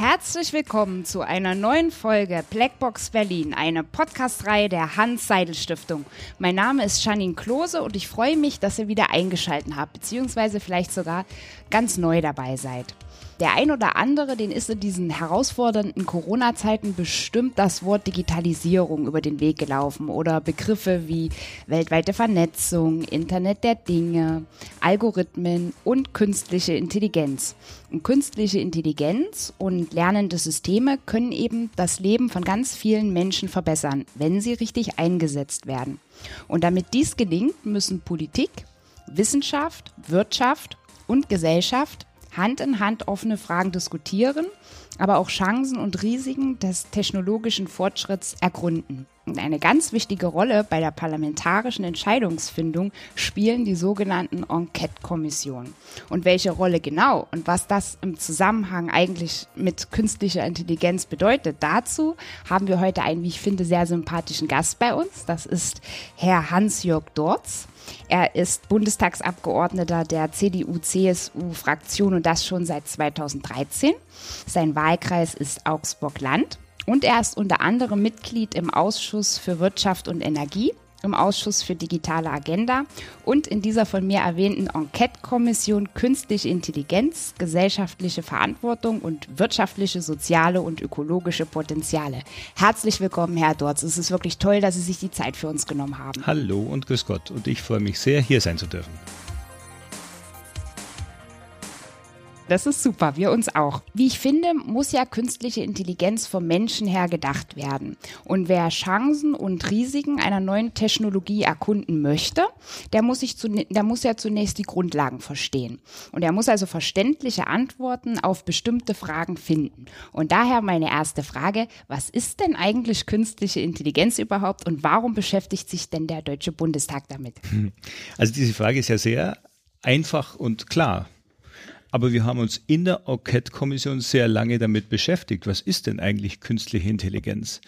Herzlich willkommen zu einer neuen Folge Blackbox Berlin, eine Podcast-Reihe der Hans-Seidel-Stiftung. Mein Name ist Janine Klose und ich freue mich, dass ihr wieder eingeschaltet habt, beziehungsweise vielleicht sogar ganz neu dabei seid. Der ein oder andere, den ist in diesen herausfordernden Corona-Zeiten bestimmt das Wort Digitalisierung über den Weg gelaufen oder Begriffe wie weltweite Vernetzung, Internet der Dinge, Algorithmen und künstliche Intelligenz. Und künstliche Intelligenz und lernende Systeme können eben das Leben von ganz vielen Menschen verbessern, wenn sie richtig eingesetzt werden. Und damit dies gelingt, müssen Politik, Wissenschaft, Wirtschaft und Gesellschaft Hand in Hand offene Fragen diskutieren, aber auch Chancen und Risiken des technologischen Fortschritts ergründen. Eine ganz wichtige Rolle bei der parlamentarischen Entscheidungsfindung spielen die sogenannten Enquete-Kommissionen. Und welche Rolle genau und was das im Zusammenhang eigentlich mit künstlicher Intelligenz bedeutet, dazu haben wir heute einen, wie ich finde, sehr sympathischen Gast bei uns. Das ist Herr Hans-Jörg Dorz. Er ist Bundestagsabgeordneter der CDU-CSU-Fraktion und das schon seit 2013. Sein Wahlkreis ist Augsburg-Land. Und er ist unter anderem Mitglied im Ausschuss für Wirtschaft und Energie im Ausschuss für digitale Agenda und in dieser von mir erwähnten Enquete-Kommission Künstliche Intelligenz, gesellschaftliche Verantwortung und wirtschaftliche, soziale und ökologische Potenziale. Herzlich willkommen, Herr Dorz. Es ist wirklich toll, dass Sie sich die Zeit für uns genommen haben. Hallo und grüß Gott. Und ich freue mich sehr, hier sein zu dürfen. Das ist super, wir uns auch. Wie ich finde, muss ja künstliche Intelligenz vom Menschen her gedacht werden. Und wer Chancen und Risiken einer neuen Technologie erkunden möchte, der muss, sich zu, der muss ja zunächst die Grundlagen verstehen. Und er muss also verständliche Antworten auf bestimmte Fragen finden. Und daher meine erste Frage, was ist denn eigentlich künstliche Intelligenz überhaupt und warum beschäftigt sich denn der Deutsche Bundestag damit? Also diese Frage ist ja sehr einfach und klar. Aber wir haben uns in der Enquete-Kommission sehr lange damit beschäftigt. Was ist denn eigentlich künstliche Intelligenz?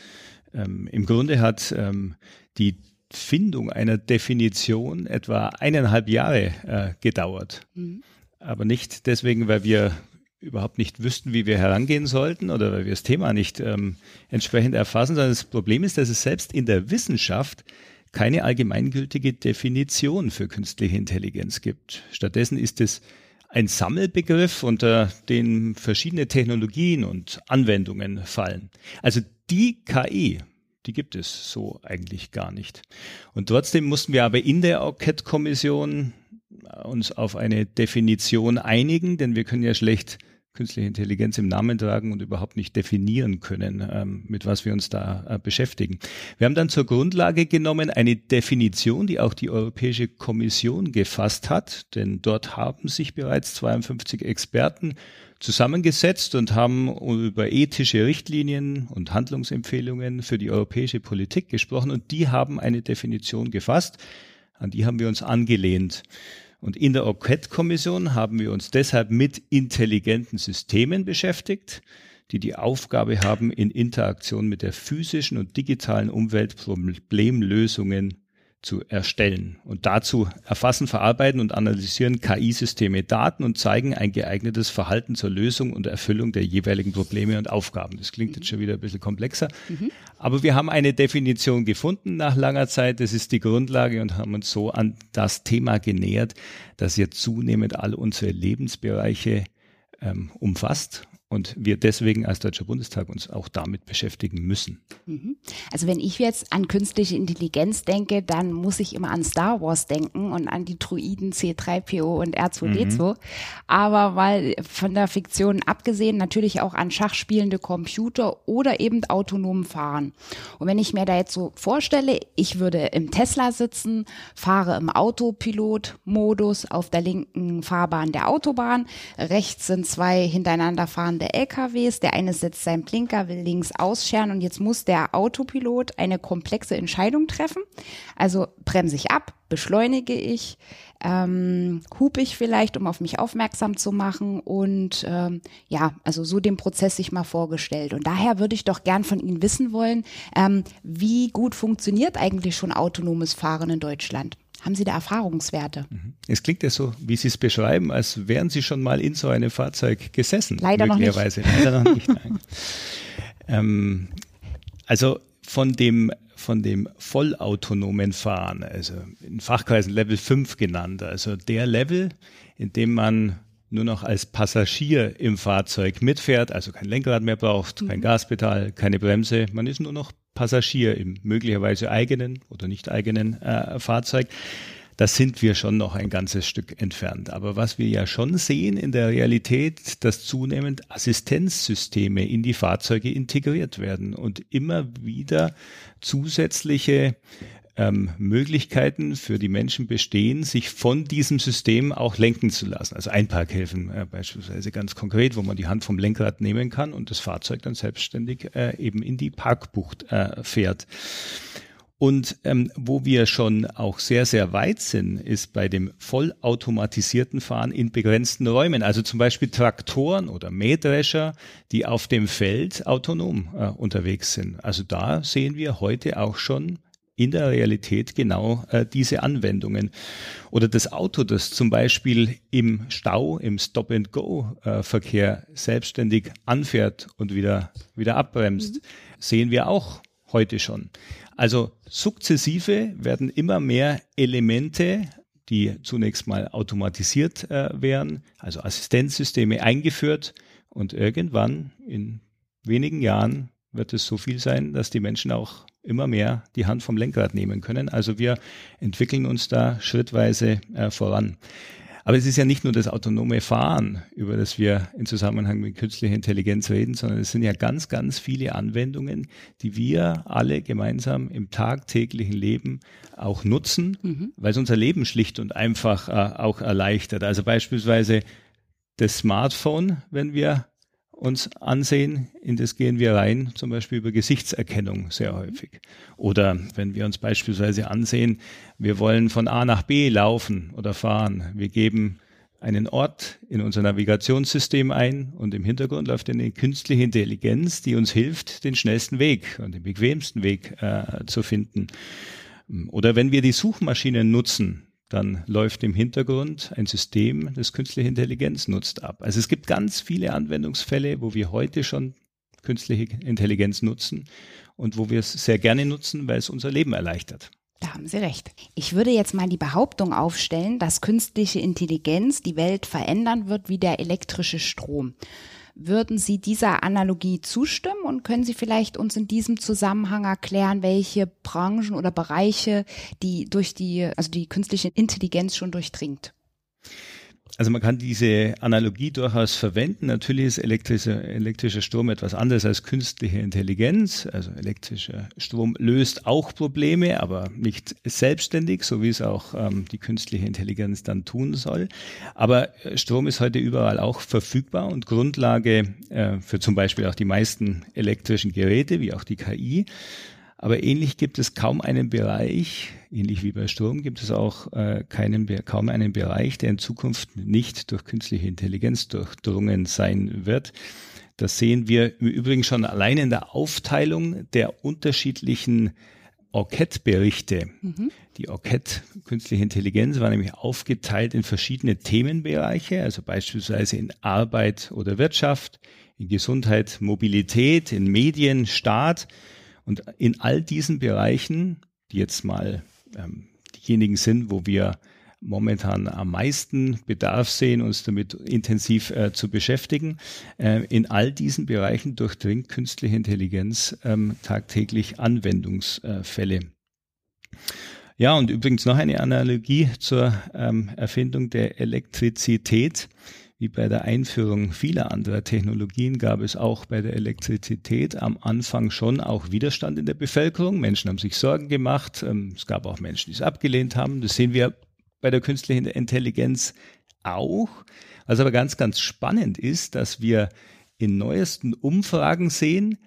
Ähm, Im Grunde hat ähm, die Findung einer Definition etwa eineinhalb Jahre äh, gedauert. Mhm. Aber nicht deswegen, weil wir überhaupt nicht wüssten, wie wir herangehen sollten oder weil wir das Thema nicht ähm, entsprechend erfassen, sondern das Problem ist, dass es selbst in der Wissenschaft keine allgemeingültige Definition für künstliche Intelligenz gibt. Stattdessen ist es ein Sammelbegriff, unter den verschiedene Technologien und Anwendungen fallen. Also die KI, die gibt es so eigentlich gar nicht. Und trotzdem mussten wir aber in der Enquete-Kommission uns auf eine Definition einigen, denn wir können ja schlecht künstliche Intelligenz im Namen tragen und überhaupt nicht definieren können, ähm, mit was wir uns da äh, beschäftigen. Wir haben dann zur Grundlage genommen eine Definition, die auch die Europäische Kommission gefasst hat, denn dort haben sich bereits 52 Experten zusammengesetzt und haben über ethische Richtlinien und Handlungsempfehlungen für die europäische Politik gesprochen und die haben eine Definition gefasst, an die haben wir uns angelehnt. Und in der Enquete-Kommission haben wir uns deshalb mit intelligenten Systemen beschäftigt, die die Aufgabe haben, in Interaktion mit der physischen und digitalen Umwelt Problemlösungen zu erstellen. Und dazu erfassen, verarbeiten und analysieren KI-Systeme Daten und zeigen ein geeignetes Verhalten zur Lösung und Erfüllung der jeweiligen Probleme und Aufgaben. Das klingt jetzt schon wieder ein bisschen komplexer. Mhm. Aber wir haben eine Definition gefunden nach langer Zeit. Das ist die Grundlage und haben uns so an das Thema genähert, das jetzt zunehmend alle unsere Lebensbereiche ähm, umfasst und wir deswegen als Deutscher Bundestag uns auch damit beschäftigen müssen. Mhm. Also wenn ich jetzt an künstliche Intelligenz denke, dann muss ich immer an Star Wars denken und an die Druiden C3PO und R2D2. Mhm. Aber weil von der Fiktion abgesehen natürlich auch an schachspielende Computer oder eben autonom fahren. Und wenn ich mir da jetzt so vorstelle, ich würde im Tesla sitzen, fahre im Autopilot-Modus auf der linken Fahrbahn der Autobahn, rechts sind zwei hintereinander fahrende fahrende LKWs. Der eine setzt seinen Blinker, will links ausscheren und jetzt muss der Autopilot eine komplexe Entscheidung treffen. Also bremse ich ab, beschleunige ich, ähm, hupig vielleicht, um auf mich aufmerksam zu machen und ähm, ja, also so den Prozess sich mal vorgestellt. Und daher würde ich doch gern von Ihnen wissen wollen, ähm, wie gut funktioniert eigentlich schon autonomes Fahren in Deutschland? Haben Sie da Erfahrungswerte? Mhm. Es klingt ja so, wie Sie es beschreiben, als wären Sie schon mal in so einem Fahrzeug gesessen. Leider noch nicht. Leider noch nicht. ähm, also von dem von dem vollautonomen Fahren, also in Fachkreisen Level 5 genannt, also der Level, in dem man nur noch als Passagier im Fahrzeug mitfährt, also kein Lenkrad mehr braucht, mhm. kein Gaspedal, keine Bremse, man ist nur noch Passagier im möglicherweise eigenen oder nicht eigenen äh, Fahrzeug da sind wir schon noch ein ganzes Stück entfernt. Aber was wir ja schon sehen in der Realität, dass zunehmend Assistenzsysteme in die Fahrzeuge integriert werden und immer wieder zusätzliche ähm, Möglichkeiten für die Menschen bestehen, sich von diesem System auch lenken zu lassen. Also Einparkhilfen äh, beispielsweise ganz konkret, wo man die Hand vom Lenkrad nehmen kann und das Fahrzeug dann selbstständig äh, eben in die Parkbucht äh, fährt. Und ähm, wo wir schon auch sehr, sehr weit sind, ist bei dem vollautomatisierten Fahren in begrenzten Räumen. Also zum Beispiel Traktoren oder Mähdrescher, die auf dem Feld autonom äh, unterwegs sind. Also da sehen wir heute auch schon in der Realität genau äh, diese Anwendungen. Oder das Auto, das zum Beispiel im Stau, im Stop-and-Go-Verkehr äh, selbstständig anfährt und wieder, wieder abbremst, mhm. sehen wir auch heute schon. Also sukzessive werden immer mehr Elemente, die zunächst mal automatisiert äh, werden, also Assistenzsysteme eingeführt und irgendwann in wenigen Jahren wird es so viel sein, dass die Menschen auch immer mehr die Hand vom Lenkrad nehmen können. Also wir entwickeln uns da schrittweise äh, voran. Aber es ist ja nicht nur das autonome Fahren, über das wir in Zusammenhang mit künstlicher Intelligenz reden, sondern es sind ja ganz, ganz viele Anwendungen, die wir alle gemeinsam im tagtäglichen Leben auch nutzen, mhm. weil es unser Leben schlicht und einfach äh, auch erleichtert. Also beispielsweise das Smartphone, wenn wir uns ansehen, in das gehen wir rein, zum Beispiel über Gesichtserkennung sehr häufig. Oder wenn wir uns beispielsweise ansehen, wir wollen von A nach B laufen oder fahren. Wir geben einen Ort in unser Navigationssystem ein und im Hintergrund läuft eine künstliche Intelligenz, die uns hilft, den schnellsten Weg und den bequemsten Weg äh, zu finden. Oder wenn wir die Suchmaschinen nutzen, dann läuft im Hintergrund ein System, das künstliche Intelligenz nutzt ab. Also es gibt ganz viele Anwendungsfälle, wo wir heute schon künstliche Intelligenz nutzen und wo wir es sehr gerne nutzen, weil es unser Leben erleichtert. Da haben Sie recht. Ich würde jetzt mal die Behauptung aufstellen, dass künstliche Intelligenz die Welt verändern wird wie der elektrische Strom. Würden Sie dieser Analogie zustimmen und können Sie vielleicht uns in diesem Zusammenhang erklären, welche Branchen oder Bereiche die durch die, also die künstliche Intelligenz schon durchdringt? Also man kann diese Analogie durchaus verwenden. Natürlich ist elektrischer, elektrischer Strom etwas anderes als künstliche Intelligenz. Also elektrischer Strom löst auch Probleme, aber nicht selbstständig, so wie es auch ähm, die künstliche Intelligenz dann tun soll. Aber äh, Strom ist heute überall auch verfügbar und Grundlage äh, für zum Beispiel auch die meisten elektrischen Geräte, wie auch die KI. Aber ähnlich gibt es kaum einen Bereich, ähnlich wie bei Strom, gibt es auch äh, keinen, kaum einen Bereich, der in Zukunft nicht durch künstliche Intelligenz durchdrungen sein wird. Das sehen wir im Übrigen schon allein in der Aufteilung der unterschiedlichen Orchid-Berichte. Mhm. Die Orchid künstliche Intelligenz war nämlich aufgeteilt in verschiedene Themenbereiche, also beispielsweise in Arbeit oder Wirtschaft, in Gesundheit, Mobilität, in Medien, Staat. Und in all diesen Bereichen, die jetzt mal ähm, diejenigen sind, wo wir momentan am meisten Bedarf sehen, uns damit intensiv äh, zu beschäftigen. Äh, in all diesen Bereichen durchdringt künstliche Intelligenz ähm, tagtäglich Anwendungsfälle. Ja, und übrigens noch eine Analogie zur ähm, Erfindung der Elektrizität. Wie bei der Einführung vieler anderer Technologien gab es auch bei der Elektrizität am Anfang schon auch Widerstand in der Bevölkerung. Menschen haben sich Sorgen gemacht. Ähm, es gab auch Menschen, die es abgelehnt haben. Das sehen wir bei der künstlichen Intelligenz auch. Was aber ganz, ganz spannend ist, dass wir in neuesten Umfragen sehen,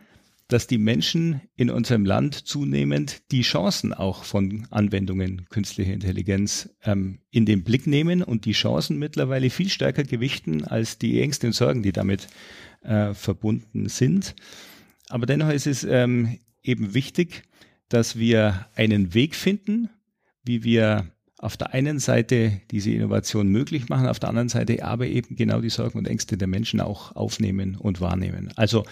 dass die Menschen in unserem Land zunehmend die Chancen auch von Anwendungen künstlicher Intelligenz ähm, in den Blick nehmen und die Chancen mittlerweile viel stärker gewichten als die Ängste und Sorgen, die damit äh, verbunden sind. Aber dennoch ist es ähm, eben wichtig, dass wir einen Weg finden, wie wir auf der einen Seite diese Innovation möglich machen, auf der anderen Seite aber eben genau die Sorgen und Ängste der Menschen auch aufnehmen und wahrnehmen. Also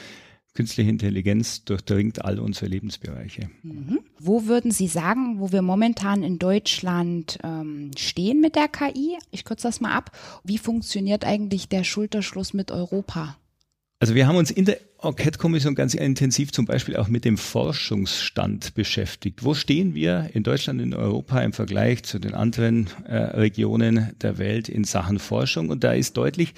künstliche Intelligenz durchdringt all unsere Lebensbereiche. Mhm. Wo würden Sie sagen, wo wir momentan in Deutschland ähm, stehen mit der KI? Ich kürze das mal ab. Wie funktioniert eigentlich der Schulterschluss mit Europa? Also wir haben uns in der Enquete-Kommission ganz intensiv zum Beispiel auch mit dem Forschungsstand beschäftigt. Wo stehen wir in Deutschland, in Europa im Vergleich zu den anderen äh, Regionen der Welt in Sachen Forschung? Und da ist deutlich,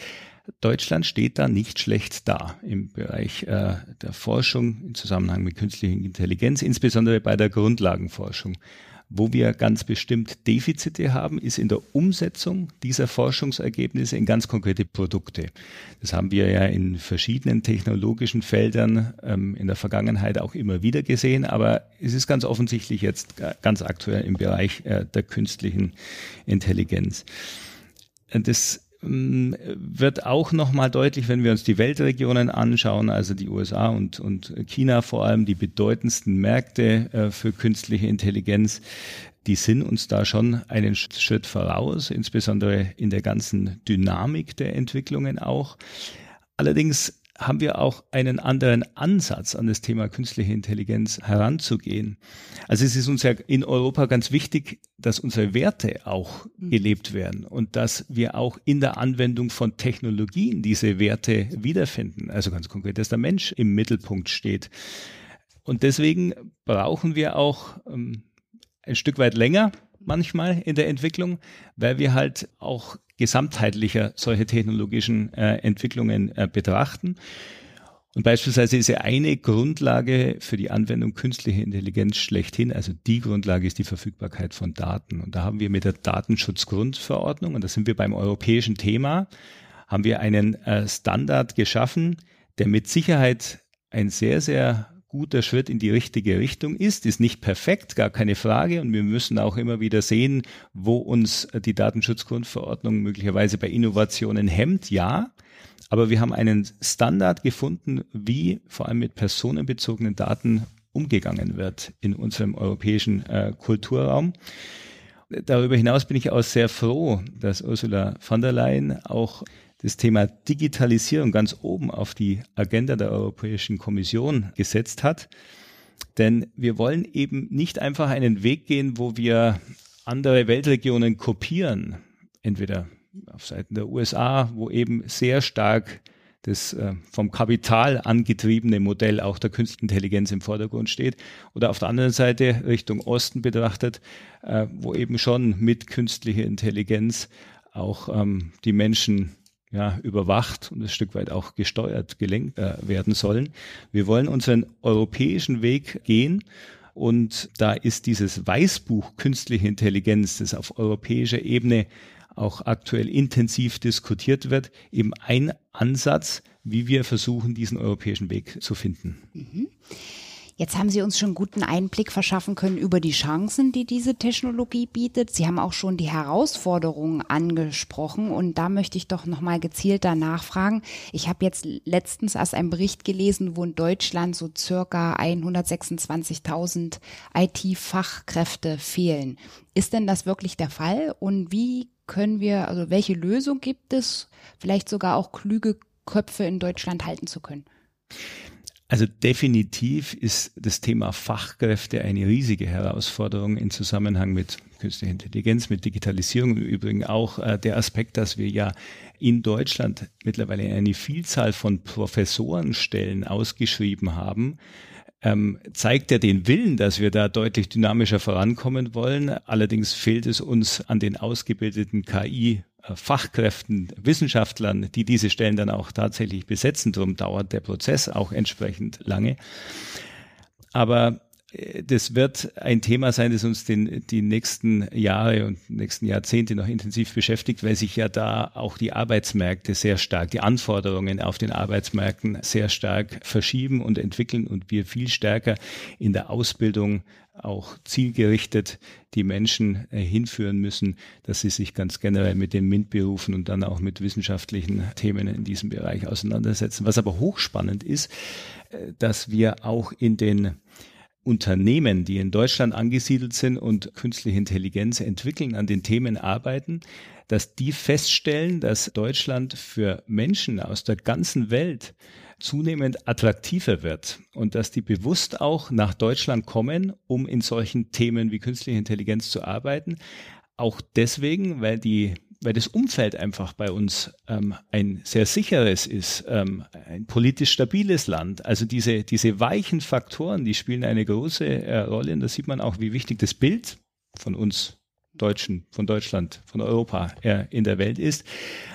Deutschland steht da nicht schlecht da im Bereich äh, der Forschung im Zusammenhang mit künstlicher Intelligenz, insbesondere bei der Grundlagenforschung. Wo wir ganz bestimmt Defizite haben, ist in der Umsetzung dieser Forschungsergebnisse in ganz konkrete Produkte. Das haben wir ja in verschiedenen technologischen Feldern ähm, in der Vergangenheit auch immer wieder gesehen, aber es ist ganz offensichtlich jetzt ganz aktuell im Bereich äh, der künstlichen Intelligenz. Das ähm, wird auch nochmal deutlich, wenn wir uns die Weltregionen anschauen, also die USA und, und China vor allem, die bedeutendsten Märkte äh, für künstliche Intelligenz, die sind uns da schon einen Schritt voraus, insbesondere in der ganzen Dynamik der Entwicklungen auch. Allerdings haben wir auch einen anderen Ansatz an das Thema künstliche Intelligenz heranzugehen. Also es ist uns ja in Europa ganz wichtig, dass unsere Werte auch mhm. gelebt werden und dass wir auch in der Anwendung von Technologien diese Werte wiederfinden. Also ganz konkret, dass der Mensch im Mittelpunkt steht. Und deswegen brauchen wir auch ähm, ein Stück weit länger manchmal in der Entwicklung, weil wir halt auch gesamtheitlicher solche technologischen äh, Entwicklungen äh, betrachten. Und beispielsweise ist ja eine Grundlage für die Anwendung künstlicher Intelligenz schlechthin, also die Grundlage ist die Verfügbarkeit von Daten. Und da haben wir mit der Datenschutzgrundverordnung, und da sind wir beim europäischen Thema, haben wir einen äh, Standard geschaffen, der mit Sicherheit ein sehr, sehr guter Schritt in die richtige Richtung ist, ist nicht perfekt, gar keine Frage. Und wir müssen auch immer wieder sehen, wo uns die Datenschutzgrundverordnung möglicherweise bei Innovationen hemmt. Ja, aber wir haben einen Standard gefunden, wie vor allem mit personenbezogenen Daten umgegangen wird in unserem europäischen äh, Kulturraum. Darüber hinaus bin ich auch sehr froh, dass Ursula von der Leyen auch das Thema Digitalisierung ganz oben auf die Agenda der Europäischen Kommission gesetzt hat. Denn wir wollen eben nicht einfach einen Weg gehen, wo wir andere Weltregionen kopieren, entweder auf Seiten der USA, wo eben sehr stark das äh, vom Kapital angetriebene Modell auch der künstlichen Intelligenz im Vordergrund steht, oder auf der anderen Seite Richtung Osten betrachtet, äh, wo eben schon mit künstlicher Intelligenz auch ähm, die Menschen ja, überwacht und ein Stück weit auch gesteuert, gelenkt äh, werden sollen. Wir wollen unseren europäischen Weg gehen. Und da ist dieses Weißbuch künstliche Intelligenz, das auf europäischer Ebene auch aktuell intensiv diskutiert wird, eben ein Ansatz, wie wir versuchen, diesen europäischen Weg zu finden. Mhm. Jetzt haben Sie uns schon guten Einblick verschaffen können über die Chancen, die diese Technologie bietet. Sie haben auch schon die Herausforderungen angesprochen und da möchte ich doch noch mal gezielter nachfragen. Ich habe jetzt letztens erst einen Bericht gelesen, wo in Deutschland so circa 126.000 IT-Fachkräfte fehlen. Ist denn das wirklich der Fall und wie können wir, also welche Lösung gibt es, vielleicht sogar auch klüge Köpfe in Deutschland halten zu können? Also definitiv ist das Thema Fachkräfte eine riesige Herausforderung im Zusammenhang mit künstlicher Intelligenz, mit Digitalisierung. Im Übrigen auch äh, der Aspekt, dass wir ja in Deutschland mittlerweile eine Vielzahl von Professorenstellen ausgeschrieben haben, ähm, zeigt ja den Willen, dass wir da deutlich dynamischer vorankommen wollen. Allerdings fehlt es uns an den ausgebildeten KI Fachkräften, Wissenschaftlern, die diese Stellen dann auch tatsächlich besetzen. Darum dauert der Prozess auch entsprechend lange. Aber das wird ein Thema sein, das uns den, die nächsten Jahre und nächsten Jahrzehnte noch intensiv beschäftigt, weil sich ja da auch die Arbeitsmärkte sehr stark, die Anforderungen auf den Arbeitsmärkten sehr stark verschieben und entwickeln und wir viel stärker in der Ausbildung auch zielgerichtet die Menschen äh, hinführen müssen, dass sie sich ganz generell mit den MINT-Berufen und dann auch mit wissenschaftlichen Themen in diesem Bereich auseinandersetzen. Was aber hochspannend ist, äh, dass wir auch in den Unternehmen, die in Deutschland angesiedelt sind und künstliche Intelligenz entwickeln, an den Themen arbeiten, dass die feststellen, dass Deutschland für Menschen aus der ganzen Welt zunehmend attraktiver wird und dass die bewusst auch nach Deutschland kommen, um in solchen Themen wie künstliche Intelligenz zu arbeiten. Auch deswegen, weil die weil das Umfeld einfach bei uns ähm, ein sehr sicheres ist, ähm, ein politisch stabiles Land. Also diese, diese weichen Faktoren, die spielen eine große äh, Rolle und da sieht man auch, wie wichtig das Bild von uns Deutschen, von Deutschland, von Europa äh, in der Welt ist.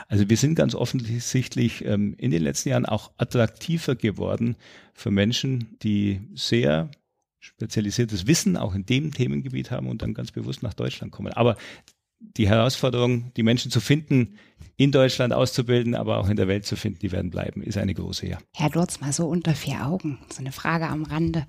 Also wir sind ganz offensichtlich ähm, in den letzten Jahren auch attraktiver geworden für Menschen, die sehr spezialisiertes Wissen auch in dem Themengebiet haben und dann ganz bewusst nach Deutschland kommen. Aber die Herausforderung, die Menschen zu finden, in Deutschland auszubilden, aber auch in der Welt zu finden, die werden bleiben, ist eine große, ja. Herr Lurz, mal so unter vier Augen, so eine Frage am Rande.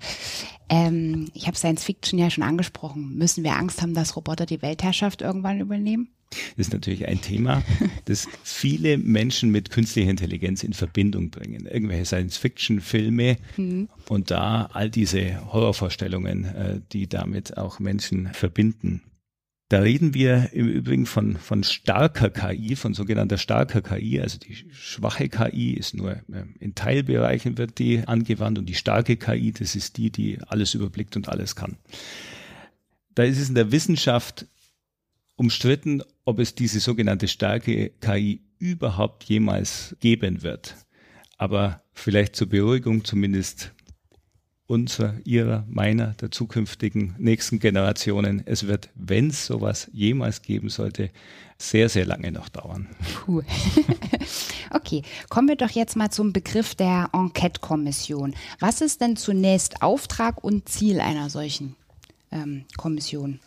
Ähm, ich habe Science Fiction ja schon angesprochen. Müssen wir Angst haben, dass Roboter die Weltherrschaft irgendwann übernehmen? Das ist natürlich ein Thema, das viele Menschen mit künstlicher Intelligenz in Verbindung bringen. Irgendwelche Science-Fiction-Filme mhm. und da all diese Horrorvorstellungen, äh, die damit auch Menschen verbinden. Da reden wir im Übrigen von, von starker KI, von sogenannter starker KI. Also die schwache KI ist nur in Teilbereichen wird die angewandt und die starke KI, das ist die, die alles überblickt und alles kann. Da ist es in der Wissenschaft umstritten, ob es diese sogenannte starke KI überhaupt jemals geben wird. Aber vielleicht zur Beruhigung zumindest unserer, ihrer, meiner, der zukünftigen nächsten Generationen. Es wird, wenn es sowas jemals geben sollte, sehr, sehr lange noch dauern. Puh. okay, kommen wir doch jetzt mal zum Begriff der Enquete-Kommission. Was ist denn zunächst Auftrag und Ziel einer solchen ähm, Kommission?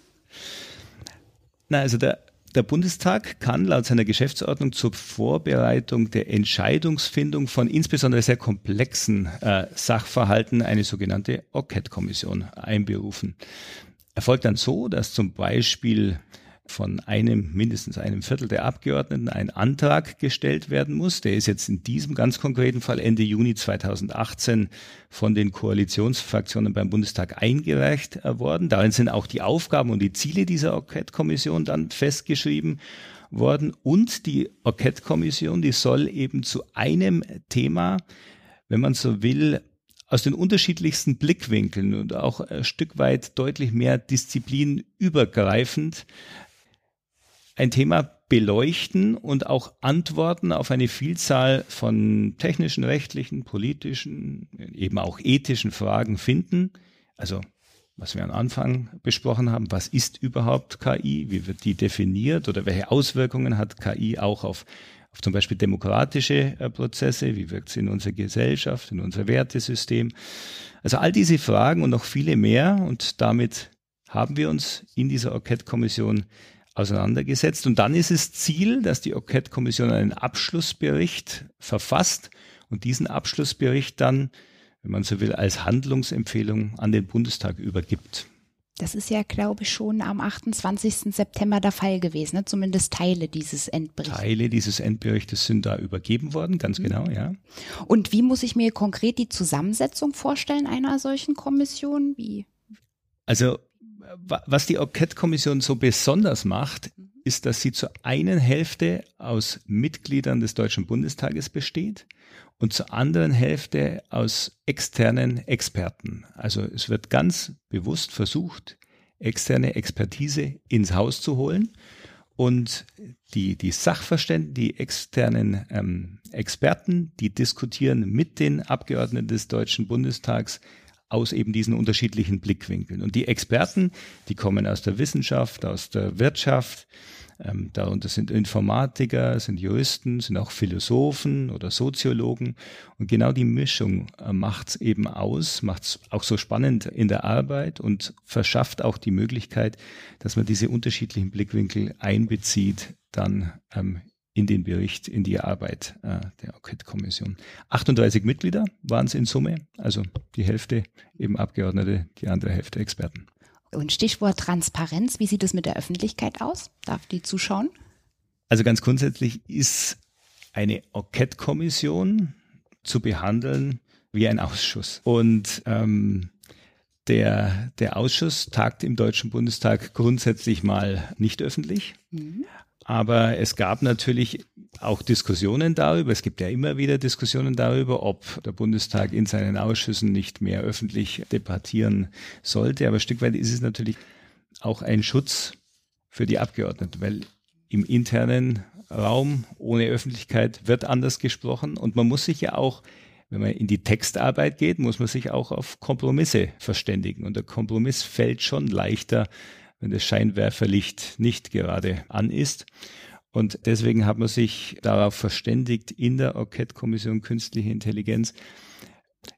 Na, also der der Bundestag kann laut seiner Geschäftsordnung zur Vorbereitung der Entscheidungsfindung von insbesondere sehr komplexen äh, Sachverhalten eine sogenannte Enquete-Kommission einberufen. Erfolgt dann so, dass zum Beispiel von einem, mindestens einem Viertel der Abgeordneten ein Antrag gestellt werden muss. Der ist jetzt in diesem ganz konkreten Fall Ende Juni 2018 von den Koalitionsfraktionen beim Bundestag eingereicht worden. Darin sind auch die Aufgaben und die Ziele dieser Enquete-Kommission dann festgeschrieben worden. Und die Enquete-Kommission, die soll eben zu einem Thema, wenn man so will, aus den unterschiedlichsten Blickwinkeln und auch ein Stück weit deutlich mehr disziplinübergreifend ein Thema beleuchten und auch Antworten auf eine Vielzahl von technischen, rechtlichen, politischen, eben auch ethischen Fragen finden. Also was wir am Anfang besprochen haben, was ist überhaupt KI, wie wird die definiert oder welche Auswirkungen hat KI auch auf, auf zum Beispiel demokratische äh, Prozesse, wie wirkt sie in unserer Gesellschaft, in unser Wertesystem. Also all diese Fragen und noch viele mehr und damit haben wir uns in dieser Enquete-Kommission auseinandergesetzt. Und dann ist es Ziel, dass die Enquete-Kommission einen Abschlussbericht verfasst und diesen Abschlussbericht dann, wenn man so will, als Handlungsempfehlung an den Bundestag übergibt. Das ist ja, glaube ich, schon am 28. September der Fall gewesen, ne? zumindest Teile dieses Endberichts. Teile dieses Endberichtes sind da übergeben worden, ganz mhm. genau, ja. Und wie muss ich mir konkret die Zusammensetzung vorstellen einer solchen Kommission? Wie? Also was die Enquete-Kommission so besonders macht, ist, dass sie zur einen Hälfte aus Mitgliedern des Deutschen Bundestages besteht und zur anderen Hälfte aus externen Experten. Also es wird ganz bewusst versucht, externe Expertise ins Haus zu holen und die, die Sachverständigen, die externen ähm, Experten, die diskutieren mit den Abgeordneten des Deutschen Bundestags aus eben diesen unterschiedlichen Blickwinkeln. Und die Experten, die kommen aus der Wissenschaft, aus der Wirtschaft, ähm, darunter sind Informatiker, sind Juristen, sind auch Philosophen oder Soziologen. Und genau die Mischung äh, macht es eben aus, macht es auch so spannend in der Arbeit und verschafft auch die Möglichkeit, dass man diese unterschiedlichen Blickwinkel einbezieht, dann ähm, in den Bericht, in die Arbeit äh, der Enquete-Kommission. 38 Mitglieder waren es in Summe, also die Hälfte eben Abgeordnete, die andere Hälfte Experten. Und Stichwort Transparenz, wie sieht es mit der Öffentlichkeit aus? Darf die zuschauen? Also ganz grundsätzlich ist eine Enquete-Kommission zu behandeln wie ein Ausschuss. Und ähm, der, der Ausschuss tagt im Deutschen Bundestag grundsätzlich mal nicht öffentlich. Mhm. Aber es gab natürlich auch Diskussionen darüber. Es gibt ja immer wieder Diskussionen darüber, ob der Bundestag in seinen Ausschüssen nicht mehr öffentlich debattieren sollte. Aber ein Stück weit ist es natürlich auch ein Schutz für die Abgeordneten, weil im internen Raum ohne Öffentlichkeit wird anders gesprochen und man muss sich ja auch wenn man in die Textarbeit geht, muss man sich auch auf Kompromisse verständigen. Und der Kompromiss fällt schon leichter, wenn das Scheinwerferlicht nicht gerade an ist. Und deswegen hat man sich darauf verständigt, in der Enquete-Kommission Künstliche Intelligenz,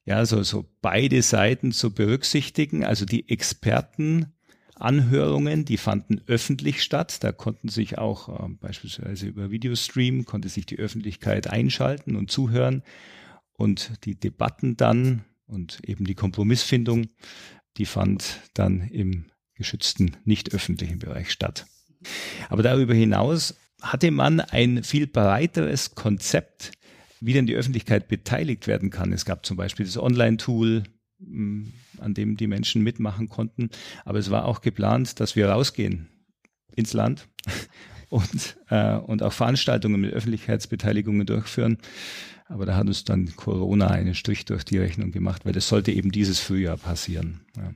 ja, so, so beide Seiten zu berücksichtigen. Also die Expertenanhörungen, die fanden öffentlich statt. Da konnten sich auch äh, beispielsweise über Videostream, konnte sich die Öffentlichkeit einschalten und zuhören. Und die Debatten dann und eben die Kompromissfindung, die fand dann im geschützten, nicht öffentlichen Bereich statt. Aber darüber hinaus hatte man ein viel breiteres Konzept, wie denn die Öffentlichkeit beteiligt werden kann. Es gab zum Beispiel das Online-Tool, mm, an dem die Menschen mitmachen konnten. Aber es war auch geplant, dass wir rausgehen ins Land und, äh, und auch Veranstaltungen mit Öffentlichkeitsbeteiligungen durchführen. Aber da hat uns dann Corona einen Strich durch die Rechnung gemacht, weil das sollte eben dieses Frühjahr passieren. Ja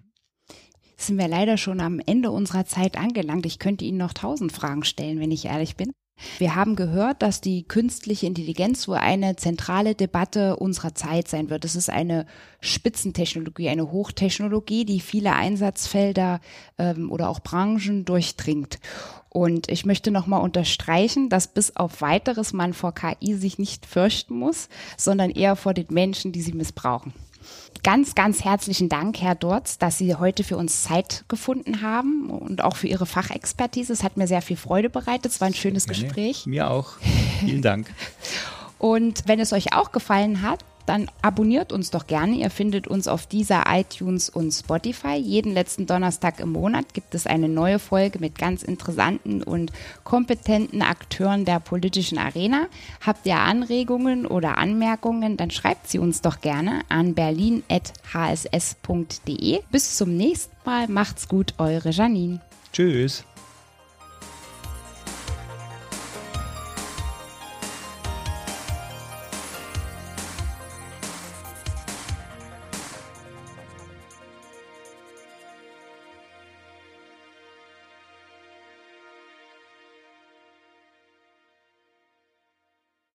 sind wir leider schon am Ende unserer Zeit angelangt. Ich könnte Ihnen noch tausend Fragen stellen, wenn ich ehrlich bin. Wir haben gehört, dass die künstliche Intelligenz wohl eine zentrale Debatte unserer Zeit sein wird. Es ist eine Spitzentechnologie, eine Hochtechnologie, die viele Einsatzfelder ähm, oder auch Branchen durchdringt. Und ich möchte nochmal unterstreichen, dass bis auf weiteres man vor KI sich nicht fürchten muss, sondern eher vor den Menschen, die sie missbrauchen. Ganz, ganz herzlichen Dank, Herr Dorz, dass Sie heute für uns Zeit gefunden haben und auch für Ihre Fachexpertise. Es hat mir sehr viel Freude bereitet. Es war ein schönes. Gespräch. Mir auch. Vielen Dank. und wenn es euch auch gefallen hat, dann abonniert uns doch gerne. Ihr findet uns auf dieser iTunes und Spotify. Jeden letzten Donnerstag im Monat gibt es eine neue Folge mit ganz interessanten und kompetenten Akteuren der politischen Arena. Habt ihr Anregungen oder Anmerkungen, dann schreibt sie uns doch gerne an berlin.hss.de. Bis zum nächsten Mal. Macht's gut, eure Janine. Tschüss.